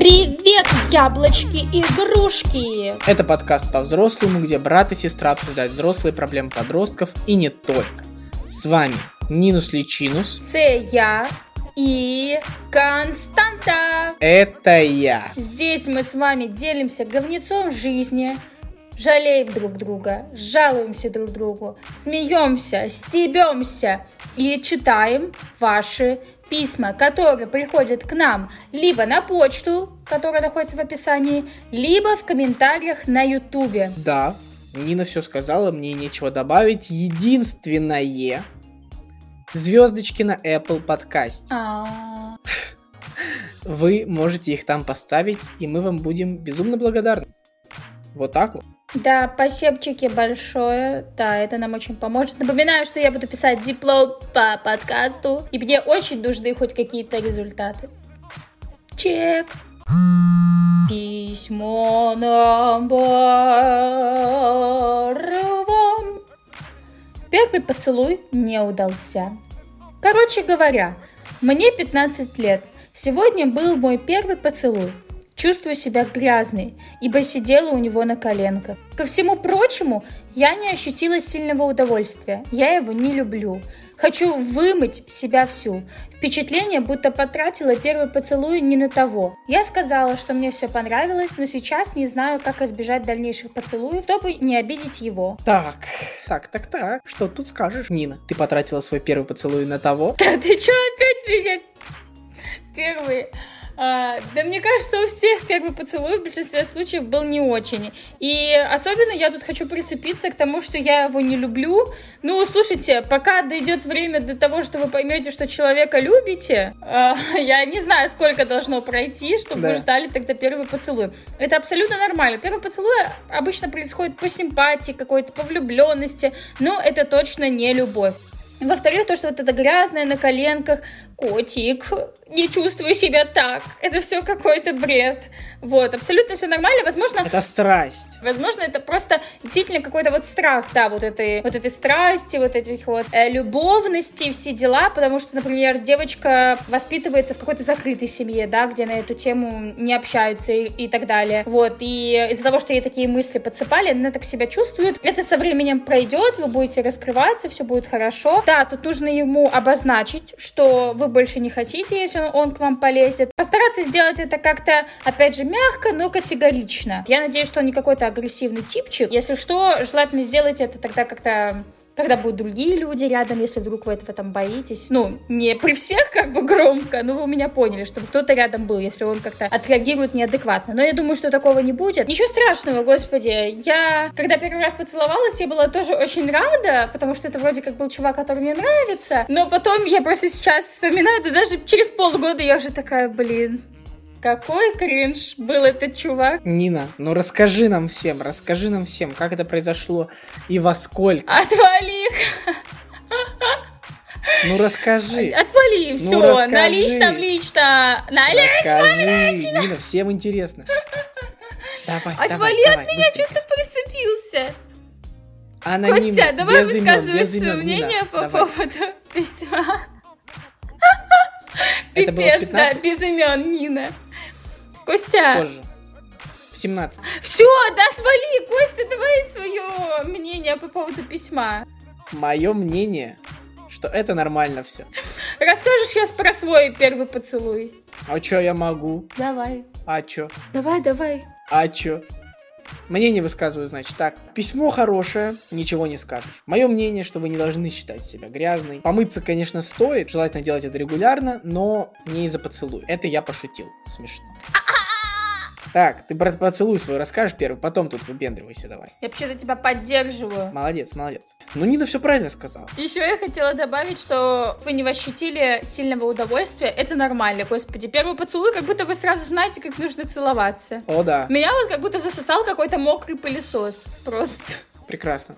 Привет, яблочки и игрушки! Это подкаст по-взрослому, где брат и сестра обсуждают взрослые проблемы подростков и не только. С вами Нинус Личинус. Це я и Константа. Это я. Здесь мы с вами делимся говнецом жизни, жалеем друг друга, жалуемся друг другу, смеемся, стебемся и читаем ваши письма, которые приходят к нам либо на почту, которая находится в описании, либо в комментариях на ютубе. Да, Нина все сказала, мне нечего добавить. Единственное, звездочки на Apple подкасте. А, Вы можете их там поставить, и мы вам будем безумно благодарны. Вот так вот. Да, спасибочки большое. Да, это нам очень поможет. Напоминаю, что я буду писать диплом по подкасту, и мне очень нужны хоть какие-то результаты. Чек. Письмо номер вам. Первый поцелуй не удался. Короче говоря, мне 15 лет. Сегодня был мой первый поцелуй. Чувствую себя грязной, ибо сидела у него на коленках. Ко всему прочему, я не ощутила сильного удовольствия. Я его не люблю. Хочу вымыть себя всю. Впечатление, будто потратила первый поцелуй не на того. Я сказала, что мне все понравилось, но сейчас не знаю, как избежать дальнейших поцелуев, чтобы не обидеть его. Так, так, так, так. Что тут скажешь, Нина? Ты потратила свой первый поцелуй на того? Да ты чё опять меня первый? А, да мне кажется, у всех первый поцелуй в большинстве случаев был не очень. И особенно я тут хочу прицепиться к тому, что я его не люблю. Ну, слушайте, пока дойдет время до того, что вы поймете, что человека любите, а, я не знаю, сколько должно пройти, чтобы Да. вы ждали тогда первый поцелуй. Это абсолютно нормально. Первый поцелуй обычно происходит по симпатии какой-то, по влюбленности, но это точно не любовь. Во-вторых, то, что вот это грязное на коленках, котик, не чувствую себя так. Это все какой-то бред. Вот, абсолютно все нормально. Возможно, Это страсть. Возможно, это просто действительно какой-то вот страх, да, вот этой, вот этой страсти, вот этих вот э, любовности, все дела, потому что, например, девочка воспитывается в какой-то закрытой семье, да, где на эту тему не общаются и, и так далее. Вот, и из-за того, что ей такие мысли подсыпали, она так себя чувствует. Это со временем пройдет, вы будете раскрываться, все будет хорошо. Да, тут нужно ему обозначить, что вы больше не хотите, если он, он к вам полезет. Постараться сделать это как-то, опять же, мягко, но категорично. Я надеюсь, что он не какой-то агрессивный типчик. Если что, желательно сделать это тогда как-то когда будут другие люди рядом, если вдруг вы этого там боитесь. Ну, не при всех как бы громко, но вы меня поняли, чтобы кто-то рядом был, если он как-то отреагирует неадекватно. Но я думаю, что такого не будет. Ничего страшного, господи. Я, когда первый раз поцеловалась, я была тоже очень рада, потому что это вроде как был чувак, который мне нравится. Но потом я просто сейчас вспоминаю, да даже через полгода я уже такая, блин, какой кринж был этот чувак. Нина, ну расскажи нам всем, расскажи нам всем, как это произошло и во сколько. Отвали, Ну расскажи. отвали, все, расскажи. на личном лично, на личном. Расскажи, Нина, всем интересно. Давай, Отвали давай, от давай, меня, быстренько. что ты прицепился? Анонимно, Костя, давай высказывай свое имен, Нина, мнение по давай. поводу письма. Это Пипец, да, 15? без имен, Нина. Костя, Позже. В 17. все, да отвали, Костя, давай свое мнение по поводу письма. Мое мнение, что это нормально все. Расскажешь сейчас про свой первый поцелуй. А чё я могу? Давай, А чё? давай, давай. А чё? Мнение высказываю, значит, так. Письмо хорошее, ничего не скажешь. Мое мнение, что вы не должны считать себя грязной. Помыться, конечно, стоит, желательно делать это регулярно, но не из-за поцелуя. Это я пошутил. Смешно. Так, ты про поцелуй свой расскажешь первый, потом тут выпендривайся давай. Я вообще-то тебя поддерживаю. Молодец, молодец. Ну, Нина все правильно сказала. Еще я хотела добавить, что вы не ощутили сильного удовольствия. Это нормально, господи. Первый поцелуй, как будто вы сразу знаете, как нужно целоваться. О, да, Меня вот как будто засосал какой-то мокрый пылесос. Просто. прекрасно.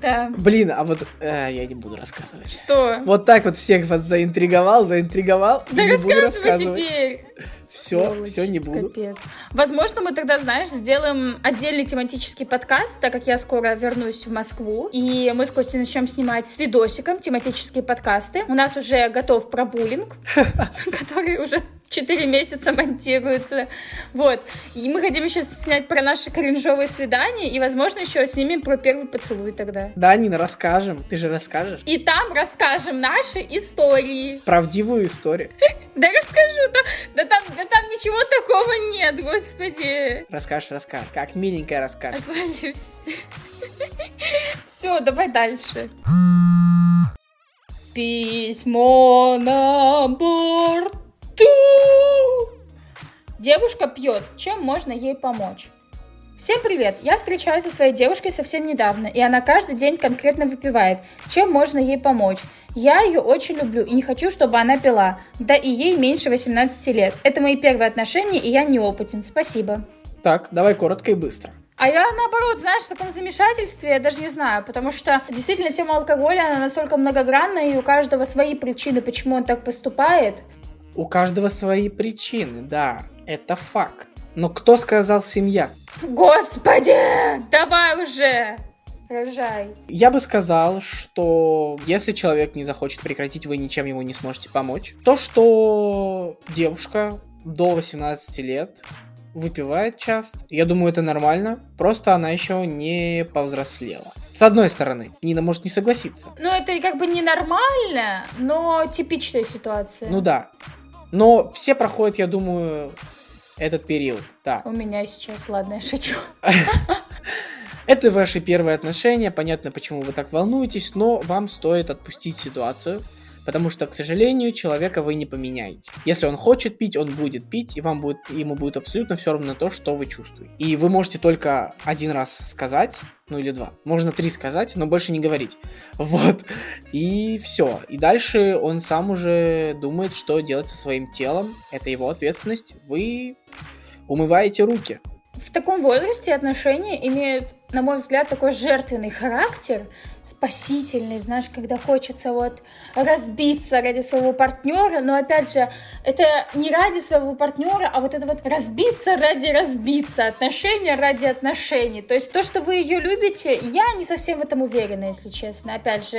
Да. Блин, а вот э, я не буду рассказывать. Что? Вот так вот всех вас заинтриговал, заинтриговал. Да не буду рассказывай рассказывать. теперь. Все, Сволочь, все, не буду. Капец. Возможно, мы тогда, знаешь, сделаем отдельный тематический подкаст, так как я скоро вернусь в Москву. И мы с Костей начнем снимать с видосиком тематические подкасты. У нас уже готов пробуллинг, который уже 4 месяца монтируется. Вот. И мы хотим еще снять про наши кринжовые свидания, и, возможно, еще снимем про первый поцелуй тогда. Да, Нина, расскажем. Ты же расскажешь. И там расскажем наши истории. Правдивую историю. Да расскажу, да, да, там, да там ничего такого нет, господи. Расскажешь, расскажешь. Как миленькая расскажешь. Все, давай дальше. Письмо на Девушка пьет. Чем можно ей помочь? Всем привет! Я встречаюсь со своей девушкой совсем недавно, и она каждый день конкретно выпивает. Чем можно ей помочь? Я ее очень люблю и не хочу, чтобы она пила. Да и ей меньше 18 лет. Это мои первые отношения, и я неопытен. Спасибо. Так, давай коротко и быстро. А я, наоборот, знаешь, в таком замешательстве, я даже не знаю, потому что действительно тема алкоголя, она настолько многогранная, и у каждого свои причины, почему он так поступает. У каждого свои причины, да, это факт. Но кто сказал семья? Господи, давай уже! Рожай. Я бы сказал, что если человек не захочет прекратить, вы ничем ему не сможете помочь. То, что девушка до 18 лет выпивает часто. Я думаю, это нормально. Просто она еще не повзрослела. С одной стороны, Нина может не согласиться. Ну, это как бы ненормально, но типичная ситуация. Ну да. Но все проходят, я думаю, этот период, да. У меня сейчас, ладно, я шучу. Это ваши первые отношения, понятно, почему вы так волнуетесь, но вам стоит отпустить ситуацию, Потому что, к сожалению, человека вы не поменяете. Если он хочет пить, он будет пить, и вам будет, ему будет абсолютно все равно на то, что вы чувствуете. И вы можете только один раз сказать, ну или два. Можно три сказать, но больше не говорить. Вот. И все. И дальше он сам уже думает, что делать со своим телом. Это его ответственность. Вы умываете руки. В таком возрасте отношения имеют, на мой взгляд, такой жертвенный характер, спасительный, знаешь, когда хочется вот разбиться ради своего партнера, но опять же, это не ради своего партнера, а вот это вот разбиться ради разбиться, отношения ради отношений. То есть то, что вы ее любите, я не совсем в этом уверена, если честно. Опять же,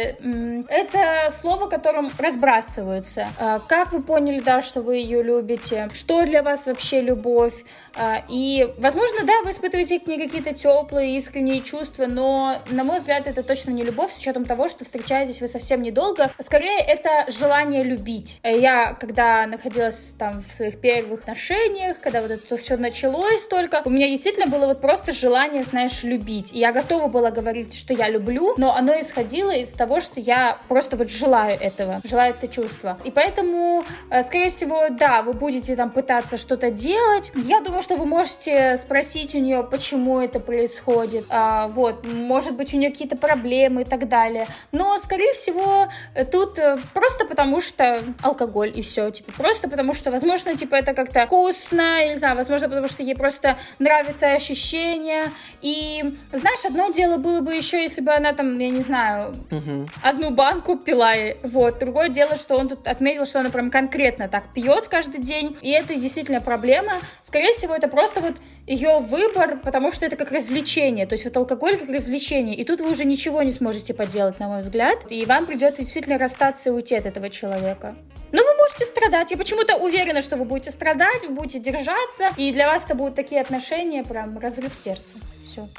это слово, которым разбрасываются. А, как вы поняли, да, что вы ее любите? Что для вас вообще любовь? А, и, возможно, да, вы испытываете к ней какие-то теплые, искренние чувства, но, на мой взгляд, это точно не любовь любовь с учетом того, что встречаетесь вы совсем недолго. Скорее, это желание любить. Э, я, когда находилась там в своих первых отношениях, когда вот это все началось только, у меня действительно было вот просто желание, знаешь, любить. И я готова была говорить, что я люблю, но оно исходило из того, что я просто вот желаю этого, желаю это чувство. И поэтому, э, скорее всего, да, вы будете там пытаться что-то делать. Я думаю, что вы можете спросить у нее, почему это происходит. А, вот, может быть, у нее какие-то проблемы, так далее. Но, скорее всего, тут э, просто потому, что алкоголь и все. Типа, просто потому, что, возможно, типа, это как-то вкусно, или, не знаю, возможно, потому что ей просто нравится ощущение. И, знаешь, одно дело было бы еще, если бы она там, я не знаю, угу. одну банку пила. Вот. Другое дело, что он тут отметил, что она прям конкретно так пьет каждый день. И это действительно проблема. Скорее всего, это просто вот ее выбор, потому что это как развлечение. То есть вот алкоголь как развлечение. И тут вы уже ничего не сможете можете поделать, на мой взгляд. И вам придется действительно расстаться и уйти от этого человека. Но вы можете страдать. Я почему-то уверена, что вы будете страдать, вы будете держаться. И для вас это будут такие отношения, прям разрыв сердца. Все.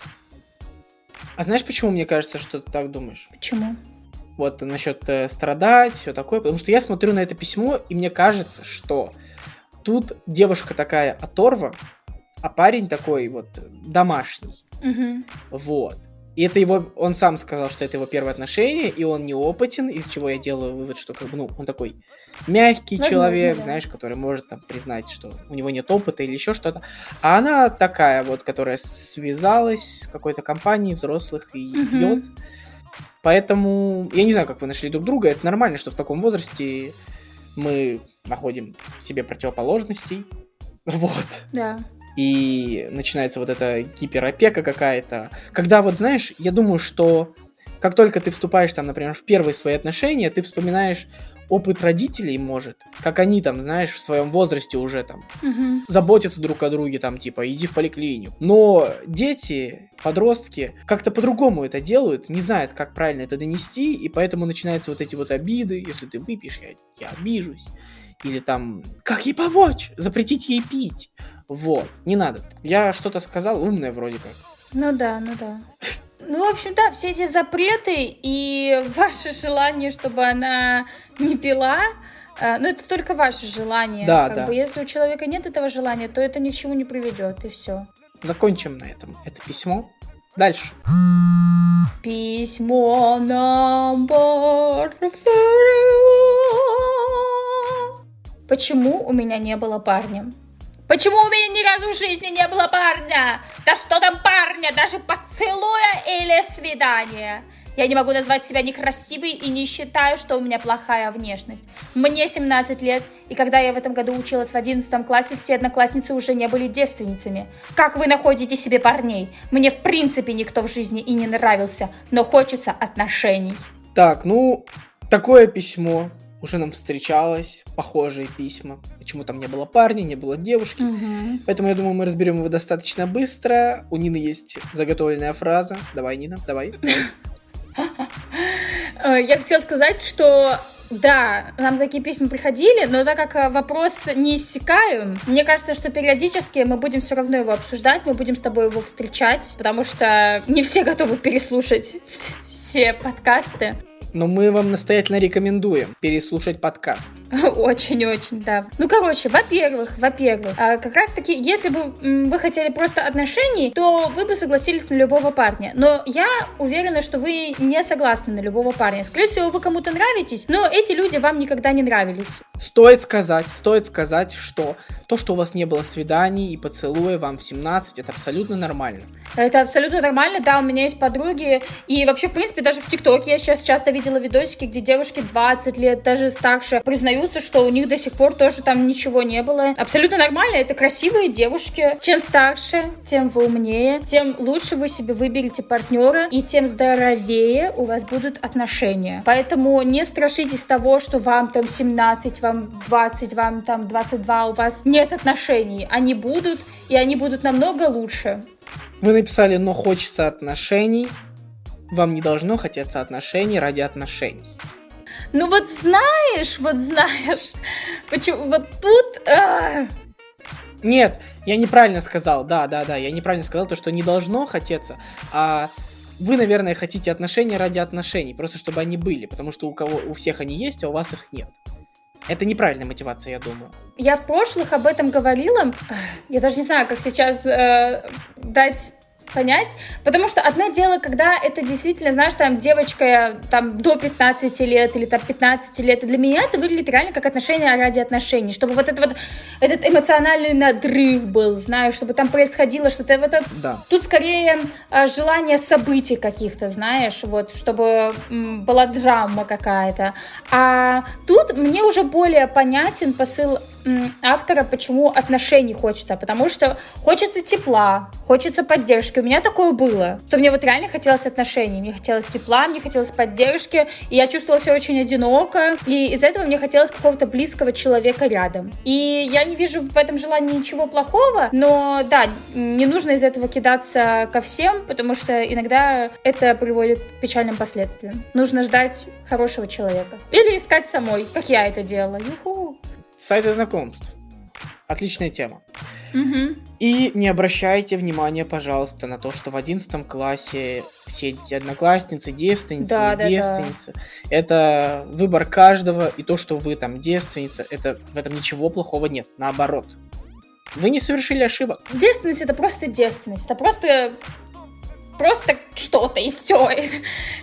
А знаешь, почему мне кажется, что ты так думаешь? Почему? Вот насчет э, страдать, все такое. Потому что я смотрю на это письмо, и мне кажется, что тут девушка такая оторва, а парень такой вот домашний. Угу. Вот. И это его, он сам сказал, что это его первое отношение, и он неопытен, из чего я делаю вывод, что как бы, ну, он такой мягкий Возможно, человек, да. знаешь, который может там признать, что у него нет опыта или еще что-то. А она такая вот, которая связалась с какой-то компанией взрослых и угу. пьет. Поэтому я не знаю, как вы нашли друг друга. Это нормально, что в таком возрасте мы находим себе противоположностей. Вот. Да и начинается вот эта гиперопека какая-то. Когда вот, знаешь, я думаю, что как только ты вступаешь там, например, в первые свои отношения, ты вспоминаешь опыт родителей может, как они там, знаешь, в своем возрасте уже там Мгм. заботятся друг о друге, там, типа, иди в поликлинику. Но дети, подростки как-то по-другому это делают, не знают, как правильно это донести, и поэтому начинаются вот эти вот обиды, если ты выпьешь, я, я обижусь. Или там, как ей помочь? Запретить ей пить. Вот, не надо. Я что-то сказал умное вроде как. Ну да, ну да. Ну, в общем, да, все эти запреты и ваше желание, чтобы она не пила, э, ну, это только ваше желание. Да, Как да. бы, если у человека нет этого желания, то это ни к чему не приведет, и все. Закончим на этом это письмо. Дальше. Письмо номер Почему у меня не было парня? Почему у меня ни разу в жизни не было парня? Да что там парня, даже поцелуя или свидания? Я не могу назвать себя некрасивой и не считаю, что у меня плохая внешность. Мне 17 лет, и когда я в этом году училась в 11 классе, все одноклассницы уже не были девственницами. Как вы находите себе парней? Мне в принципе никто в жизни и не нравился, но хочется отношений. Так, ну, такое письмо уже нам встречалось, похожие письма. Почему там не было парня, не было девушки. Поэтому я думаю, мы разберем его достаточно быстро. У Нины есть заготовленная фраза. Давай, Нина, давай. Э, Я хотела сказать, что да, нам такие письма приходили, но так как э, вопрос не иссякаем, мне кажется, что периодически мы будем все равно его обсуждать, мы будем с тобой его встречать, потому что не все готовы переслушать вс- все подкасты. Но мы вам настоятельно рекомендуем переслушать подкаст. Очень-очень, да. Ну, короче, во-первых, во-первых, а, как раз-таки, если бы вы хотели просто отношений, то вы бы согласились на любого парня. Но я уверена, что вы не согласны на любого парня. Скорее всего, вы кому-то нравитесь, но эти люди вам никогда не нравились. Стоит сказать, стоит сказать, что то, что у вас не было свиданий и поцелуя вам в 17, это абсолютно нормально. Это абсолютно нормально, да, у меня есть подруги, и вообще, в принципе, даже в ТикТоке я сейчас часто видела видосики, где девушки 20 лет, даже старше, признаются, что у них до сих пор тоже там ничего не было. Абсолютно нормально, это красивые девушки. Чем старше, тем вы умнее, тем лучше вы себе выберете партнера, и тем здоровее у вас будут отношения. Поэтому не страшитесь того, что вам там 17, вам 20, вам там 22, у вас нет отношений. Они будут, и они будут намного лучше. Вы написали, но хочется отношений. Вам не должно хотеться отношений ради отношений. Ну вот знаешь, вот знаешь, почему вот тут... а, Нет, я неправильно сказал, да, да, да, я неправильно сказал то, что не должно хотеться, а вы, наверное, хотите отношения ради отношений, просто чтобы они были, потому что у кого у всех они есть, а у вас их нет. Это неправильная мотивация, я думаю. Я в прошлых об этом говорила. Я даже не знаю, как сейчас э, дать понять, потому что одно дело, когда это действительно, знаешь, там девочка там до 15 лет или там 15 лет, и для меня это выглядит реально как отношения ради отношений, чтобы вот это вот этот эмоциональный надрыв был, знаешь, чтобы там происходило что-то вот это Да. Тут скорее а, желание событий каких-то, знаешь, вот, чтобы была драма какая-то. А тут мне уже более понятен посыл автора, почему отношений хочется. Потому что хочется тепла, хочется поддержки. У меня такое было, что мне вот реально хотелось отношений. Мне хотелось тепла, мне хотелось поддержки, и я чувствовала себя очень одиноко. И из-за этого мне хотелось какого-то близкого человека рядом. И я не вижу в этом желании ничего плохого, но да, не нужно из этого кидаться ко всем, потому что иногда это приводит к печальным последствиям. Нужно ждать хорошего человека. Или искать самой, как я это делала. Юху. Сайты знакомств. Отличная тема. Мгм. И не обращайте внимания, пожалуйста, на то, что в 11 классе все одноклассницы, девственницы, Да, да, да. Это выбор каждого, и то, что вы там девственница, это в этом ничего плохого нет. Наоборот. Вы не совершили ошибок. Девственность это просто девственность. Это просто просто что-то и все.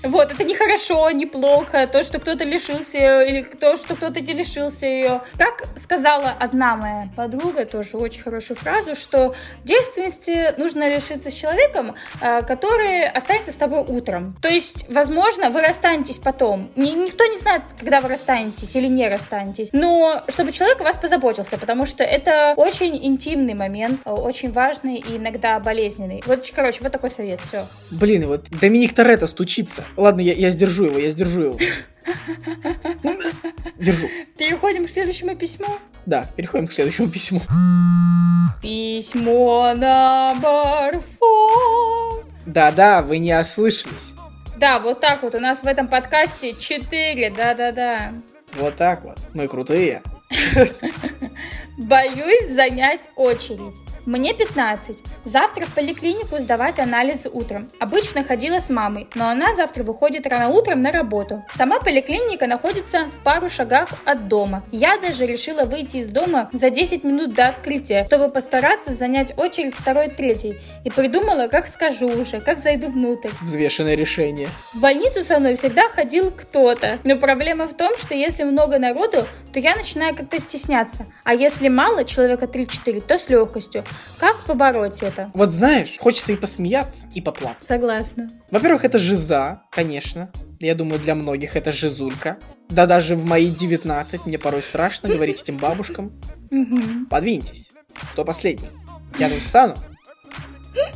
Вот, это не хорошо, не плохо, то, что кто-то лишился или то, что кто-то не лишился ее. Как сказала одна моя подруга, тоже очень хорошую фразу, что девственности нужно лишиться с человеком, э, который останется с тобой утром. То есть, возможно, вы расстанетесь потом. Ни- никто не знает, когда вы расстанетесь или не расстанетесь. Но чтобы человек о вас позаботился, потому что это очень интимный момент, э, очень важный и иногда болезненный. Вот, короче, вот такой совет, все. Блин, вот Доминик Торетто стучится. Ладно, я, я сдержу его, я сдержу его. Держу. Переходим к следующему письму. Да, переходим к следующему письму. Письмо номер four. Да-да, вы не ослышались. Да, вот так вот у нас в этом подкасте 4, да-да-да. Вот так вот. Мы крутые. Боюсь занять очередь. Мне 15. Завтра в поликлинику сдавать анализы утром. Обычно ходила с мамой, но она завтра выходит рано утром на работу. Сама поликлиника находится в пару шагах от дома. Я даже решила выйти из дома за 10 минут до открытия, чтобы постараться занять очередь второй-третий. И придумала, как скажу уже, как зайду внутрь. Взвешенное решение. В больницу со мной всегда ходил кто-то. Но проблема в том, что если много народу, то я начинаю как-то стесняться. А если мало, человека 3-4, то с легкостью. Как побороть это? Вот знаешь, хочется и посмеяться, и поплакать. Согласна. Во-первых, это жиза, конечно. Я думаю, для многих это жизулька. Да даже в мои 19 мне порой страшно говорить этим бабушкам. Подвиньтесь. Кто последний? Я тут встану.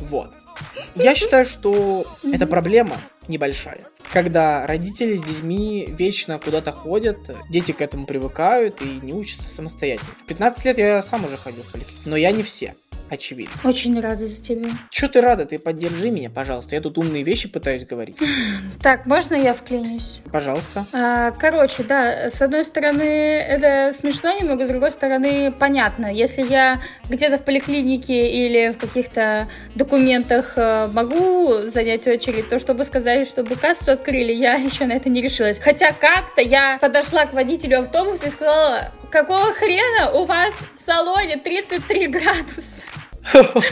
Вот. Я считаю, что эта проблема небольшая. Когда родители с детьми вечно куда-то ходят, дети к этому привыкают и не учатся самостоятельно. В 15 лет я сам уже ходил в поликлинику, но я не все, очевидно. Очень рада за тебя. Че ты рада? Ты поддержи меня, пожалуйста. Я тут умные вещи пытаюсь говорить. Так, можно я вклинюсь? Пожалуйста. А, Короче, да, с одной стороны, это смешно немного, с другой стороны, понятно. Если я где-то в поликлинике или в каких-то документах э, могу занять очередь, то чтобы сказать, чтобы кассу открыли, я еще на это не решилась. Хотя как-то я подошла к водителю автобуса и сказала, какого хрена у вас в салоне 33 градуса?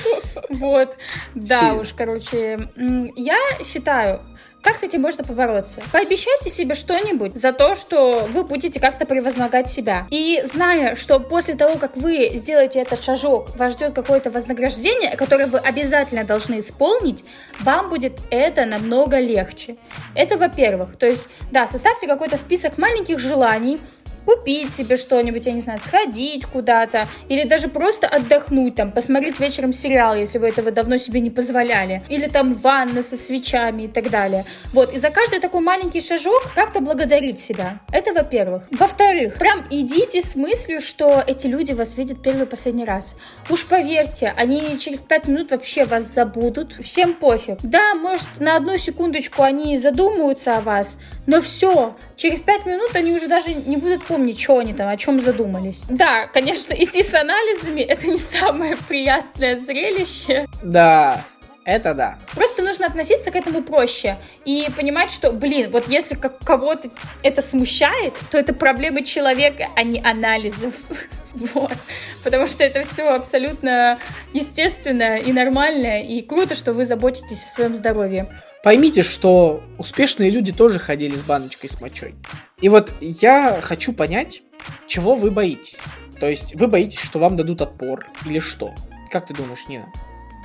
Вот, да уж, короче, я считаю, как с этим можно побороться? Пообещайте себе что-нибудь за то, что вы будете как-то превозмогать себя. И зная, что после того, как вы сделаете этот шажок, вас ждет какое-то вознаграждение, которое вы обязательно должны исполнить, вам будет это намного легче. Это во-первых. То есть, да, составьте какой-то список маленьких желаний, купить себе что-нибудь, я не знаю, сходить куда-то, или даже просто отдохнуть, там, посмотреть вечером сериал, если вы этого давно себе не позволяли, или там ванна со свечами и так далее. Вот, и за каждый такой маленький шажок как-то благодарить себя. Это во-первых. Во-вторых, прям идите с мыслью, что эти люди вас видят первый и последний раз. Уж поверьте, они через пять минут вообще вас забудут. Всем пофиг. Да, может, на одну секундочку они задумаются о вас, но все, через пять минут они уже даже не будут помнить, что они там, о чем задумались. Да, конечно, идти с анализами это не самое приятное зрелище. Да, это да. Просто нужно относиться к этому проще и понимать, что, блин, вот если как кого-то это смущает, то это проблемы человека, а не анализов. Вот. Потому что это все абсолютно естественно и нормально, и круто, что вы заботитесь о своем здоровье. Поймите, что успешные люди тоже ходили с баночкой с мочой. И вот я хочу понять, чего вы боитесь. То есть вы боитесь, что вам дадут отпор или что? Как ты думаешь, Нина?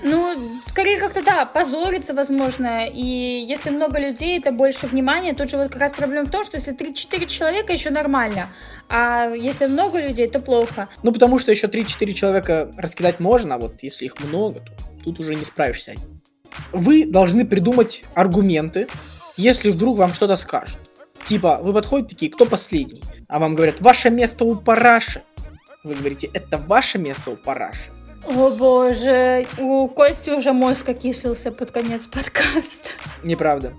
Ну, скорее как-то да, позориться, возможно. И если много людей, это больше внимания. Тут же вот как раз проблема в том, что если 3-4 человека, еще нормально. А если много людей, то плохо. Ну, потому что еще 3-4 человека раскидать можно, а вот если их много, то тут уже не справишься. Вы должны придумать аргументы, если вдруг вам что-то скажут. Типа, вы подходите такие, кто последний? А вам говорят, ваше место у параши. Вы говорите, это ваше место у параши. О боже, у Кости уже мозг окислился под конец подкаста. Неправда.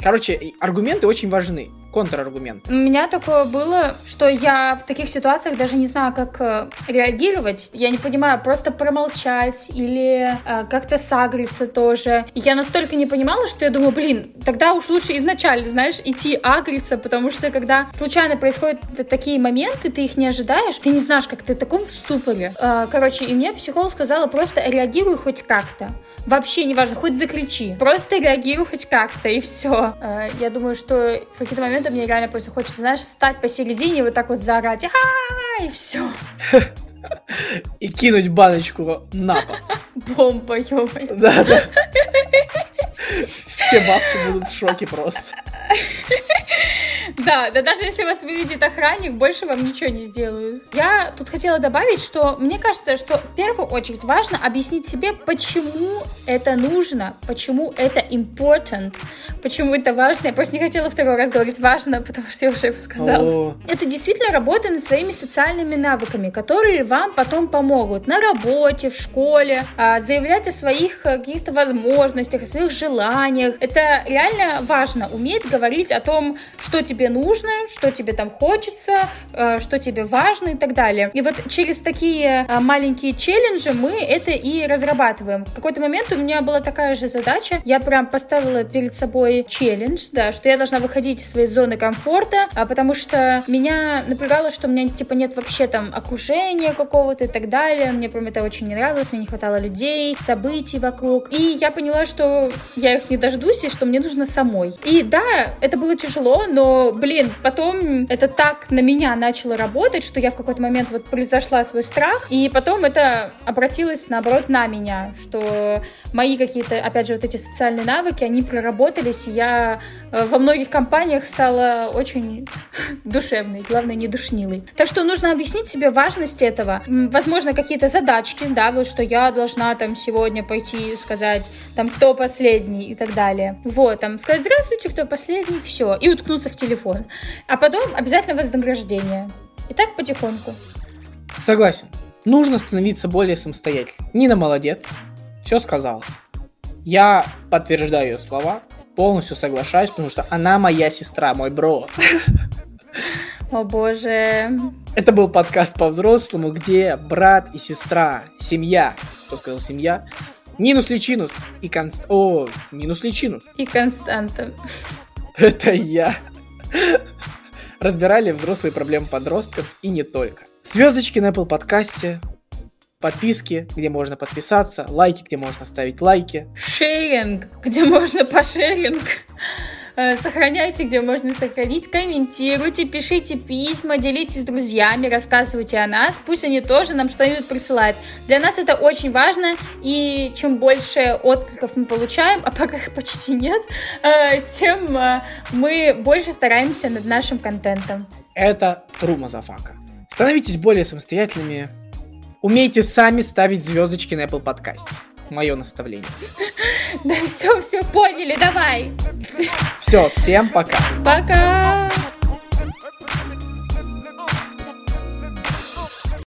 Короче, аргументы очень важны. Контраргументы. У меня такое было, что я в таких ситуациях даже не знаю, как э, реагировать. Я не понимаю, просто промолчать или э, как-то сагриться тоже. Я настолько не понимала, что я думаю, блин, тогда уж лучше изначально, знаешь, идти агриться, потому что когда случайно происходят такие моменты, ты их не ожидаешь, ты не знаешь, как ты в таком в. Э, короче, и мне психолог сказала, просто реагируй хоть как-то. Вообще неважно, хоть закричи. Просто реагируй хоть как-то, и все. Я думаю, что в какие-то моменты мне реально просто хочется, знаешь, встать посередине и вот так вот заорать. «Ага!» И все. И кинуть баночку на пол. Бомба, ё-моё. Да, да. Все бабки будут в шоке просто. Да, да даже если вас выведет охранник, больше вам ничего не сделают. Я тут хотела добавить, что мне кажется, что в первую очередь важно объяснить себе, почему это нужно, почему это important, почему это важно. Я просто не хотела второй раз говорить важно, потому что я уже его сказала. О. Это действительно работа над своими социальными навыками, которые вам потом помогут на работе, в школе, а, заявлять о своих каких-то возможностях, о своих желаниях. Это реально важно, уметь говорить о том, что тебе нужно, что тебе там хочется, э, что тебе важно и так далее. И вот через такие э, маленькие челленджи мы это и разрабатываем. В какой-то момент у меня была такая же задача. Я прям поставила перед собой челлендж, да, что я должна выходить из своей зоны комфорта, а потому что меня напрягало, что у меня типа нет вообще там окружения какого-то и так далее. Мне прям это очень не нравилось, мне не хватало людей, событий вокруг. И я поняла, что я их не дождусь и что мне нужно самой. И да, это было тяжело, но, блин, потом это так на меня начало работать, что я в какой-то момент вот произошла свой страх, и потом это обратилось, наоборот, на меня, что мои какие-то, опять же, вот эти социальные навыки, они проработались, и я э, во многих компаниях стала очень душевной, главное, не душнилой. Так что нужно объяснить себе важность этого. Возможно, какие-то задачки, да, вот что я должна там сегодня пойти сказать, там, кто последний и так далее. Вот, там, сказать, здравствуйте, кто последний, все, и уткнуться в телефон. А потом обязательно вознаграждение. И так потихоньку. Согласен. Нужно становиться более самостоятельным. Нина молодец. Все сказала. Я подтверждаю ее слова, полностью соглашаюсь, потому что она моя сестра, мой бро. О боже. Это был подкаст по-взрослому, где брат и сестра, семья, кто сказал семья, Нинус Личинус и Конст... О, Нинус Личинус. И Константа. Это я. Разбирали взрослые проблемы подростков и не только. Звездочки на Apple подкасте, подписки, где можно подписаться, лайки, где можно ставить лайки. Шеринг, где можно пошеринг. Э, сохраняйте, где можно сохранить, комментируйте, пишите письма, делитесь с друзьями, рассказывайте о нас, пусть они тоже нам что-нибудь присылают. Для нас это очень важно, и чем больше откликов мы получаем, а пока их почти нет, э, тем э, мы больше стараемся над нашим контентом. Это true, motherfucker. Становитесь более самостоятельными, умейте сами ставить звездочки на Apple Podcast мое наставление. Да все, все поняли, давай. Все, всем пока. Пока.